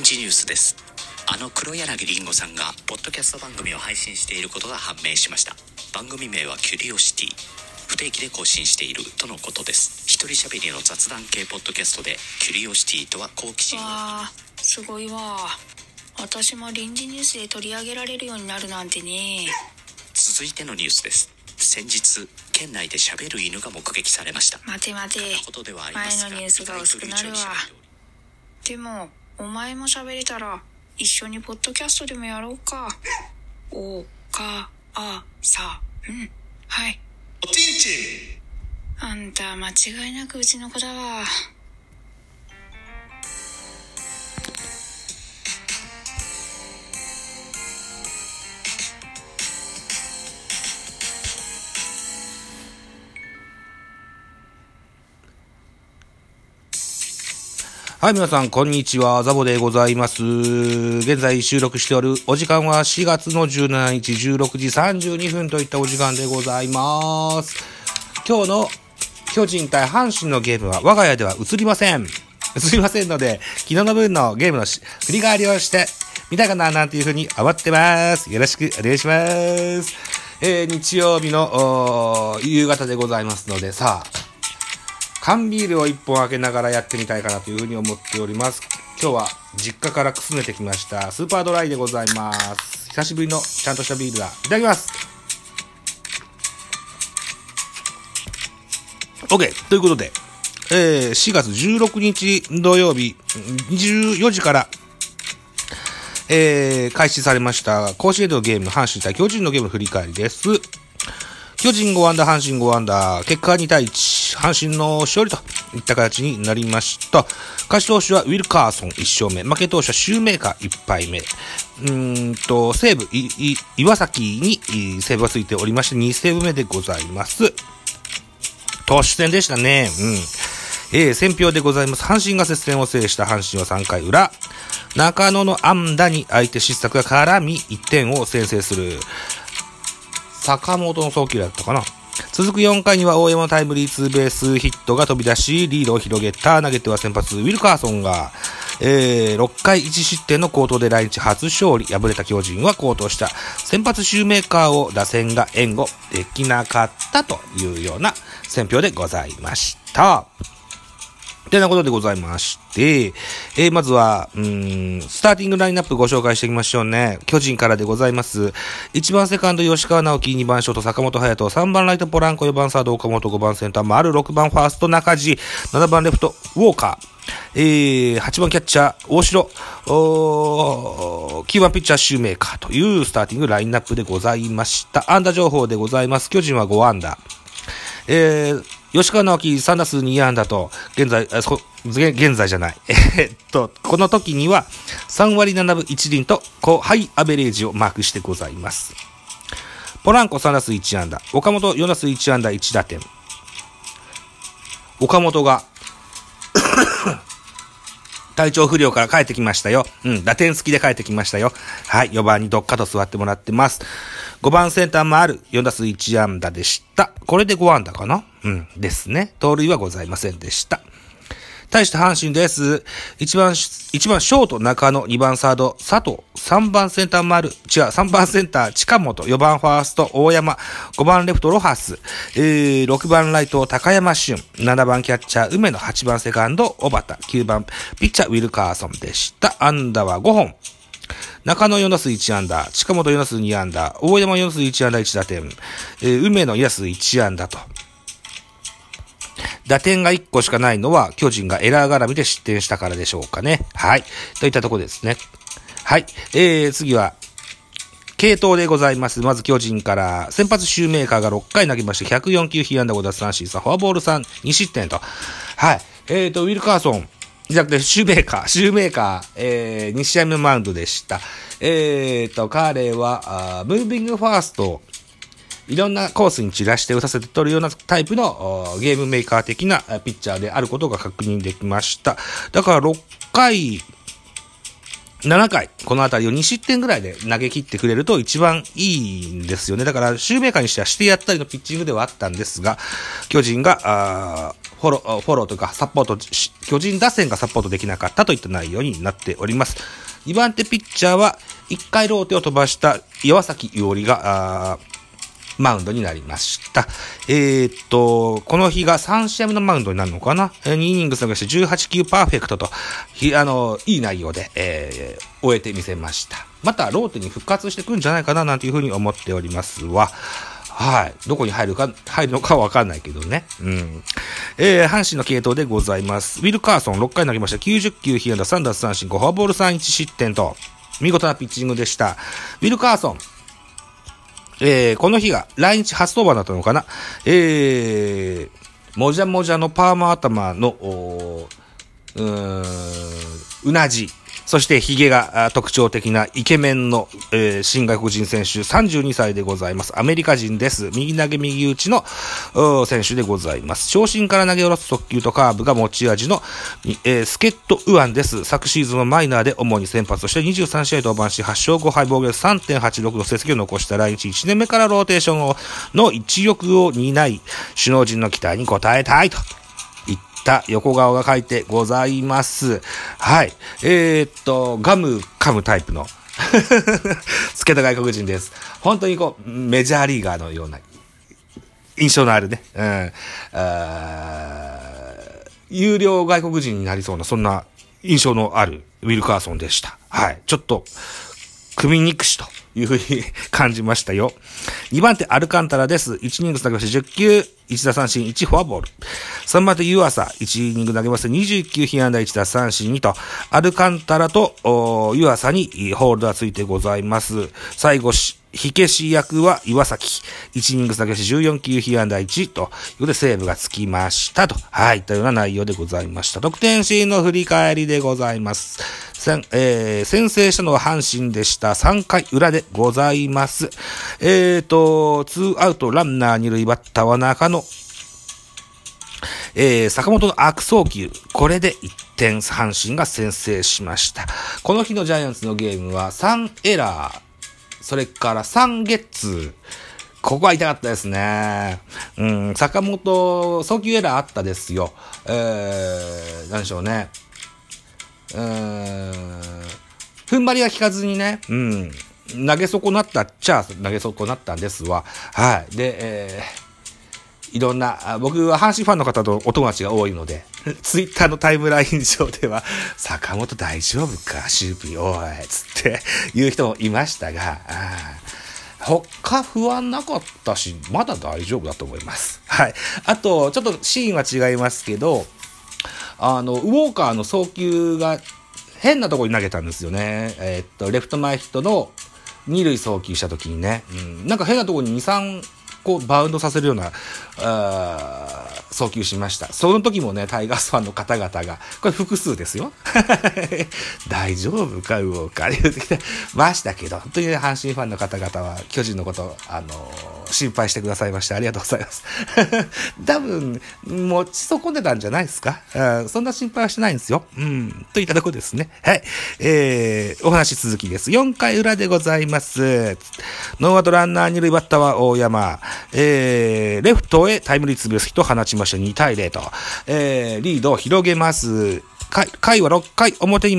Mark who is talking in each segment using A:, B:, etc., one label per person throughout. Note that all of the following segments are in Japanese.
A: 臨時ニュースです。あの黒柳りんごさんがポッドキャスト番組を配信していることが判明しました。番組名はキュリオシティ。不定期で更新している。とのことです。一人喋りの雑談系ポッドキャストでキュリオシティとは好奇心を。
B: わあすごいわ。私も臨時ニュースで取り上げられるようになるなんてね。
A: 続いてのニュースです。先日県内で喋る犬が目撃されました。
B: 待て待て。前のニュースが薄くなるわ。でもお前も喋れたら一緒にポッドキャストでもやろうか。おかあさうん。はい。
C: おちんちん。
B: あんた間違いなくうちの子だわ
D: はい、皆さん、こんにちは。ザボでございます。現在収録しておるお時間は4月の17日16時32分といったお時間でございます。今日の巨人対阪神のゲームは我が家では映りません。映りませんので、昨日の分のゲームの振り返りをしてみたかななんていうふうに思ってます。よろしくお願いします。えー、日曜日の夕方でございますので、さあ、缶ビールを一本開けながらやってみたいかなというふうに思っております。今日は実家からくすねてきました。スーパードライでございます。久しぶりのちゃんとしたビールだ。いただきます。OK! ということで、えー、4月16日土曜日、24時から、えー、開始されました、甲子園でのゲーム、阪神対巨人のゲームの振り返りです。巨人5アンダー、阪神5アンダー、結果2対1、阪神の勝利といった形になりました。勝ち投手はウィルカーソン1勝目、負け投手はシューメーカー1敗目。うーんと、西武、岩崎に西武がついておりまして、2セーブ目でございます。投手戦でしたね。うん。えー、選票でございます。阪神が接戦を制した阪神は3回裏。中野の安打に相手失策が絡み、1点を先制する。坂本の送球だったかな。続く4回には大山のタイムリーツーベースヒットが飛び出し、リードを広げた投げては先発、ウィルカーソンが、えー、6回1失点の好投で来日初勝利。敗れた巨人は好投した。先発シューメーカーを打線が援護できなかったというような選評でございました。てなことでございまして、えー、まずは、うん、スターティングラインナップご紹介していきましょうね。巨人からでございます。1番セカンド吉川直樹、2番ショート坂本隼人、3番ライトポランコ、4番サード岡本、5番センター丸、6番ファースト中地、7番レフトウォーカー、えー、8番キャッチャー大城、おー9番ピッチャーシューメーカーというスターティングラインナップでございました。安打情報でございます。巨人は5安打。えー、吉川直樹3打数2安打と、現在、あそ現在じゃない。えっと、この時には3割7分1厘と、高ハイアベレージをマークしてございます。ポランコ3打数1安打。岡本4打数1安打1打点。岡本が、体調不良から帰ってきましたよ。うん、打点付きで帰ってきましたよ。はい、4番にどっかと座ってもらってます。5番センターもある4打数1安打でした。これで5安打かな？うん、ですね。盗塁はございませんでした。対して阪神です。1番、1番ショート中野、2番サード佐藤、3番センター丸、違う、3番センター近本、4番ファースト大山、5番レフトロハス、えー、6番ライト高山俊、7番キャッチャー梅野、8番セカンド小畑、9番ピッチャーウィルカーソンでした。安打は5本。中野4打数1安打、近本4打数2安打、大山4打数1安打1打点、えー、梅野4打数1安打と。打点が1個しかないのは、巨人がエラー絡みで失点したからでしょうかね。はい。といったところですね。はい。えー、次は、系統でございます。まず巨人から、先発シューメーカーが6回投げまして、104球、被安打5奪三振3、フォアボール3、2失点と。はい。えーと、ウィルカーソン、じゃなくて、シューメーカー、シューメーカー、えー、2試合目マウンドでした。えーと、彼は、あームービングファースト、いろんなコースに散らして打たせて取るようなタイプのゲームメーカー的なピッチャーであることが確認できました。だから6回7回、このあたりを2失点ぐらいで投げ切ってくれると一番いいんですよね。だから、シューメーカーにしてはしてやったりのピッチングではあったんですが、巨人が、フォロー、フォローというかサポート、巨人打線がサポートできなかったといった内容になっております。2番手ピッチャーは、1回ローテを飛ばした岩崎伊織が、マウンドになりました。えー、っと、この日が3試合目のマウンドになるのかな ?2 イニング探して18球パーフェクトと、あの、いい内容で、えー、終えてみせました。また、ローテに復活してくるんじゃないかななんていうふうに思っておりますわ。はい。どこに入るか、入るのかわかんないけどね。うん。えー、阪神の系統でございます。ウィル・カーソン6回投げました。90球、被安打3奪三振、5フォアボール3、1失点と、見事なピッチングでした。ウィル・カーソン、えー、この日が来日初登板だったのかな。えー、もじゃもじゃのパーマ頭の、うーん、うなじ。そして髭が特徴的なイケメンの、えー、新外国人選手32歳でございます。アメリカ人です。右投げ右打ちの選手でございます。長身から投げ下ろす速球とカーブが持ち味の、えー、助っ人右腕です。昨シーズンはマイナーで主に先発として23試合登板し、8勝5敗防御率3.86の成績を残した来日1年目からローテーションの一翼を担い、首脳陣の期待に応えたいとた横顔が書いてございます。はい。えー、っと、ガム噛むタイプの つけた外国人です。本当にこう、メジャーリーガーのような印象のあるね。うん。有料外国人になりそうな、そんな印象のあるウィルカーソンでした。はい。ちょっと、組み憎しというふうに感じましたよ。2番手、アルカンタラです。1イニング投げまして10球、1打三振、1フォアボール。3番手、湯浅、1イニング投げまして29球、被安打1打三振2と、アルカンタラと、湯浅にホールドがついてございます。最後、火消し役は岩崎。1イニング投げし14球被安打1ということでセーブがつきましたと。はい、いったような内容でございました。得点シーンの振り返りでございます。先,、えー、先制したのは阪神でした。3回裏でございます。えーと、2アウトランナー2塁バッターは中野。えー、坂本の悪送球。これで1点阪神が先制しました。この日のジャイアンツのゲームは3エラー。それから3月。ここは痛かったですね。うん、坂本、送球エラーあったですよ。えー、なんでしょうね。うーん、踏ん張りが効かずにね、うん、投げ損なったっちゃ投げ損なったんですわ。はい。で、えーいろんな、僕は阪神ファンの方とお友達が多いので、ツイッターのタイムライン上では、坂本大丈夫か守備、おい、つって 言う人もいましたが、他不安なかったし、まだ大丈夫だと思います。はい。あと、ちょっとシーンは違いますけど、あの、ウォーカーの送球が変なところに投げたんですよね。えー、っと、レフト前ヒットの二塁送球した時にね、うん、なんか変なところに2、3こうバウンドさせるような、あ送球しました。その時もね、タイガースファンの方々が、これ複数ですよ。大丈夫か、ウォーカー言ってきてましたけど、本当にね、阪神ファンの方々は、巨人のこと、あのー、心配してくださいまして、ありがとうございます。多分、持ち損ねたんじゃないですか、うん、そんな心配はしてないんですよ。うん、といったとこですね。はい。えー、お話続きです。4回裏でございます。ノーアウトランナー二塁バッターは大山。えー、レフトへタイムリーツーベースヒットを放ちました2対0と、えー、リードを広げます。回回は6回表に、え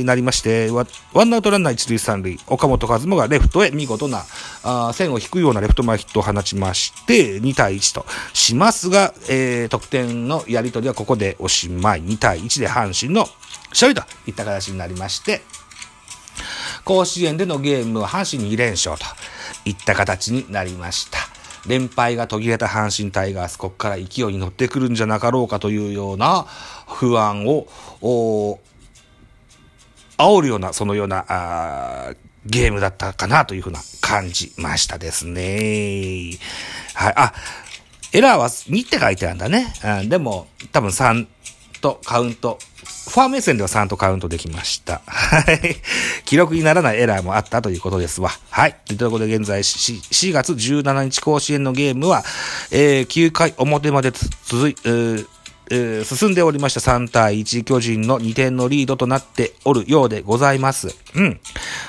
D: ー、なりまして、ワンアウトランナー1塁3塁、岡本和真がレフトへ見事なあ線を引くようなレフト前ヒットを放ちまして、2対1としますが、えー、得点のやり取りはここでおしまい、2対1で阪神の勝利といった形になりまして、甲子園でのゲームは阪神2連勝といった形になりました。連敗が途切れた阪神タイガース、ここから勢いに乗ってくるんじゃなかろうかというような不安を、煽るような、そのような、あゲームだったかなというふうな感じましたですね。はい。あ、エラーは2って書いてあるんだね。うん、でも、多分3とカウントファー目線では3とカウントできました。はい。記録にならないエラーもあったということですわ。はい。ということで現在 4, 4月17日甲子園のゲームは、えー、9回表まで続い、えー、進んでおりました3対1巨人の2点のリードとなっておるようでございます。うん。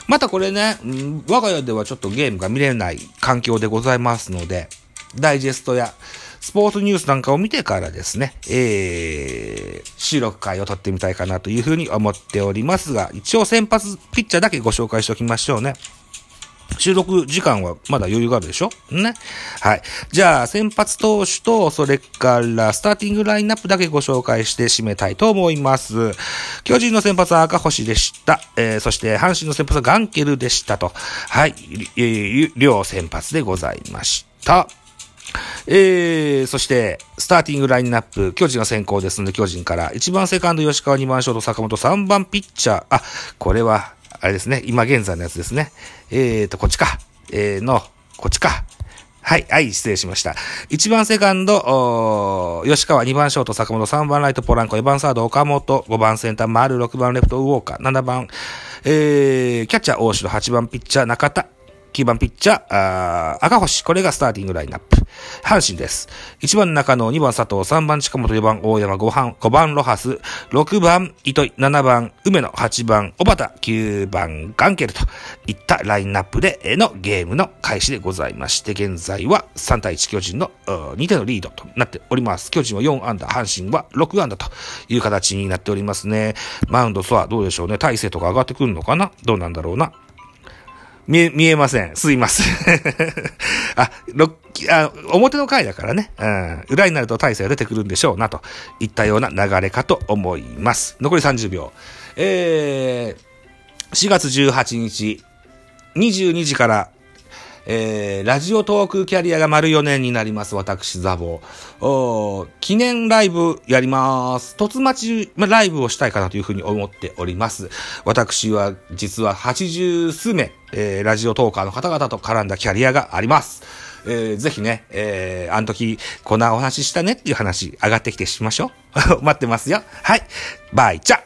D: またこれね、我が家ではちょっとゲームが見れない環境でございますので、ダイジェストやスポーツニュースなんかを見てからですね、えー、収録会を撮ってみたいかなというふうに思っておりますが、一応先発ピッチャーだけご紹介しておきましょうね。収録時間はまだ余裕があるでしょ？ね。はい。じゃあ、先発投手と、それからスターティングラインナップだけご紹介して締めたいと思います。巨人の先発は赤星でした。えー、そして阪神の先発はガンケルでしたと。はい。両先発でございました。えー、そして、スターティングラインナップ、巨人が先行ですので、巨人から、1番セカンド吉川、2番ショート坂本、3番ピッチャー、あ、これは、あれですね、今現在のやつですね。えーと、こっちか。えー、の、こっちか。はい、はい、失礼しました。1番セカンド、吉川、2番ショート、坂本、3番ライト、ポランコ、4番サード、岡本、5番センター、丸、6番レフト、ウォーカー、7番、えー、キャッチャー、大城、8番ピッチャー、中田、9番ピッチャー、あー赤星。これがスターティングラインナップ。阪神です。1番中野、2番佐藤、3番近本、4番大山、5番、5番ロハス、6番糸井、7番梅野、8番小畑、9番ガンケルといったラインナップでのゲームの開始でございまして、現在は3対1巨人の2点のリードとなっております。巨人は4安打、阪神は6安打という形になっておりますね。マウンドはどうでしょうね。体勢とか上がってくるのかな？どうなんだろうな？見え、見えません。すいません。あ、あ、表の回だからね。うん。裏になると大勢が出てくるんでしょうな、といったような流れかと思います。残り30秒。えー、4月18日、22時からえー、ラジオトークキャリアが丸4年になります、私、ザボー。記念ライブやります。突待ちライブをしたいかなというふうに思っております。私は、実は80数名、えー、ラジオトーカーの方々と絡んだキャリアがあります。えー、ぜひね、えー、あの時、こんなお話したねっていう話、上がってきてしましょう。待ってますよ。はい。バイチャ